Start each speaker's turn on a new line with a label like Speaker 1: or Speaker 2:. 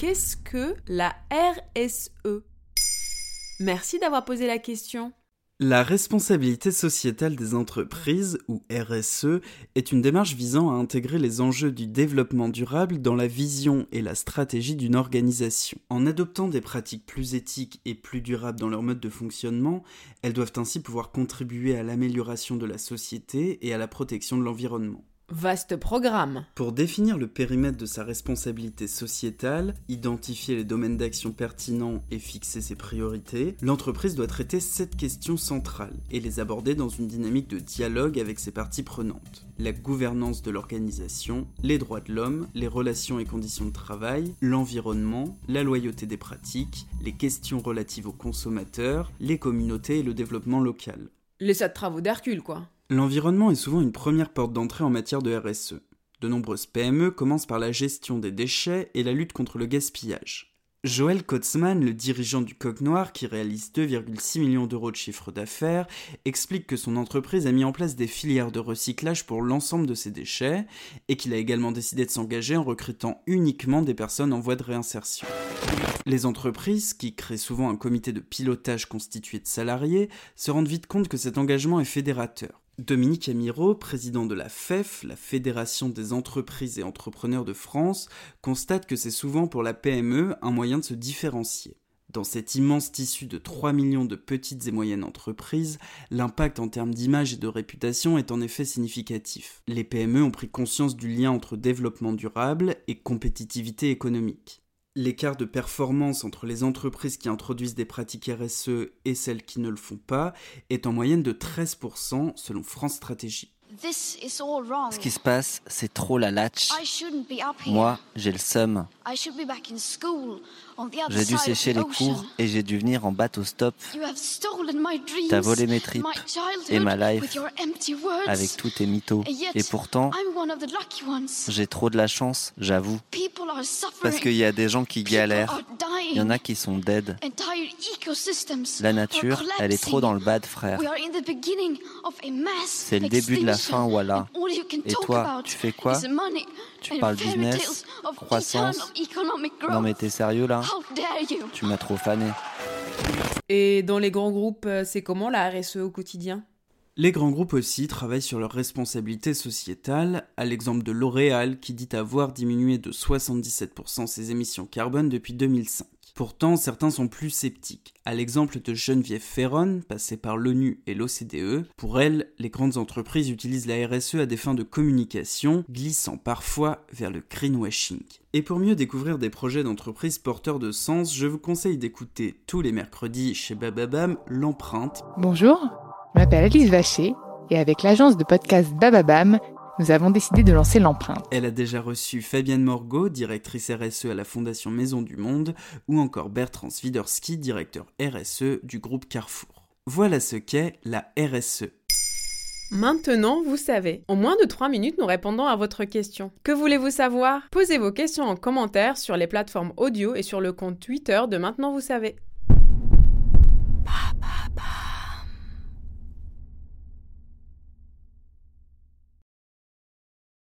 Speaker 1: Qu'est-ce que la RSE Merci d'avoir posé la question.
Speaker 2: La responsabilité sociétale des entreprises, ou RSE, est une démarche visant à intégrer les enjeux du développement durable dans la vision et la stratégie d'une organisation. En adoptant des pratiques plus éthiques et plus durables dans leur mode de fonctionnement, elles doivent ainsi pouvoir contribuer à l'amélioration de la société et à la protection de l'environnement.
Speaker 1: Vaste programme.
Speaker 2: Pour définir le périmètre de sa responsabilité sociétale, identifier les domaines d'action pertinents et fixer ses priorités, l'entreprise doit traiter cette question centrale et les aborder dans une dynamique de dialogue avec ses parties prenantes. La gouvernance de l'organisation, les droits de l'homme, les relations et conditions de travail, l'environnement, la loyauté des pratiques, les questions relatives aux consommateurs, les communautés et le développement local.
Speaker 1: Les sept travaux d'Hercule, quoi.
Speaker 2: L'environnement est souvent une première porte d'entrée en matière de RSE. De nombreuses PME commencent par la gestion des déchets et la lutte contre le gaspillage. Joël Kotzmann, le dirigeant du Coq Noir qui réalise 2,6 millions d'euros de chiffre d'affaires, explique que son entreprise a mis en place des filières de recyclage pour l'ensemble de ses déchets et qu'il a également décidé de s'engager en recrutant uniquement des personnes en voie de réinsertion. Les entreprises, qui créent souvent un comité de pilotage constitué de salariés, se rendent vite compte que cet engagement est fédérateur. Dominique Amiro, président de la FEF, la Fédération des entreprises et entrepreneurs de France, constate que c'est souvent pour la PME un moyen de se différencier. Dans cet immense tissu de 3 millions de petites et moyennes entreprises, l'impact en termes d'image et de réputation est en effet significatif. Les PME ont pris conscience du lien entre développement durable et compétitivité économique. L'écart de performance entre les entreprises qui introduisent des pratiques RSE et celles qui ne le font pas est en moyenne de 13% selon France Stratégie.
Speaker 3: Ce qui se passe, c'est trop la latch. Moi, j'ai le seum. J'ai dû sécher les cours et j'ai dû venir en bateau stop. T'as volé mes tripes et ma life avec tous tes mythos. Et pourtant, j'ai trop de la chance, j'avoue. Parce qu'il y a des gens qui galèrent. Il y en a qui sont dead. La nature, elle est trop dans le bad, frère. C'est le début de la fin, voilà. Et toi, tu fais quoi Tu parles business, croissance Non mais t'es sérieux là Tu m'as trop fané.
Speaker 1: Et dans les grands groupes, euh, c'est comment la RSE au quotidien?
Speaker 2: Les grands groupes aussi travaillent sur leurs responsabilités sociétales, à l'exemple de L'Oréal qui dit avoir diminué de 77% ses émissions carbone depuis 2005. Pourtant, certains sont plus sceptiques. À l'exemple de Geneviève Ferron, passée par l'ONU et l'OCDE, pour elle, les grandes entreprises utilisent la RSE à des fins de communication, glissant parfois vers le greenwashing. Et pour mieux découvrir des projets d'entreprise porteurs de sens, je vous conseille d'écouter tous les mercredis chez Bababam l'empreinte.
Speaker 4: Bonjour, je m'appelle Alice Vacher et avec l'agence de podcast Bababam, nous avons décidé de lancer l'empreinte.
Speaker 2: Elle a déjà reçu Fabienne Morgot, directrice RSE à la Fondation Maison du Monde, ou encore Bertrand Swiderski, directeur RSE du groupe Carrefour. Voilà ce qu'est la RSE.
Speaker 1: Maintenant, vous savez. En moins de 3 minutes, nous répondons à votre question. Que voulez-vous savoir? Posez vos questions en commentaire sur les plateformes audio et sur le compte Twitter de Maintenant, vous savez.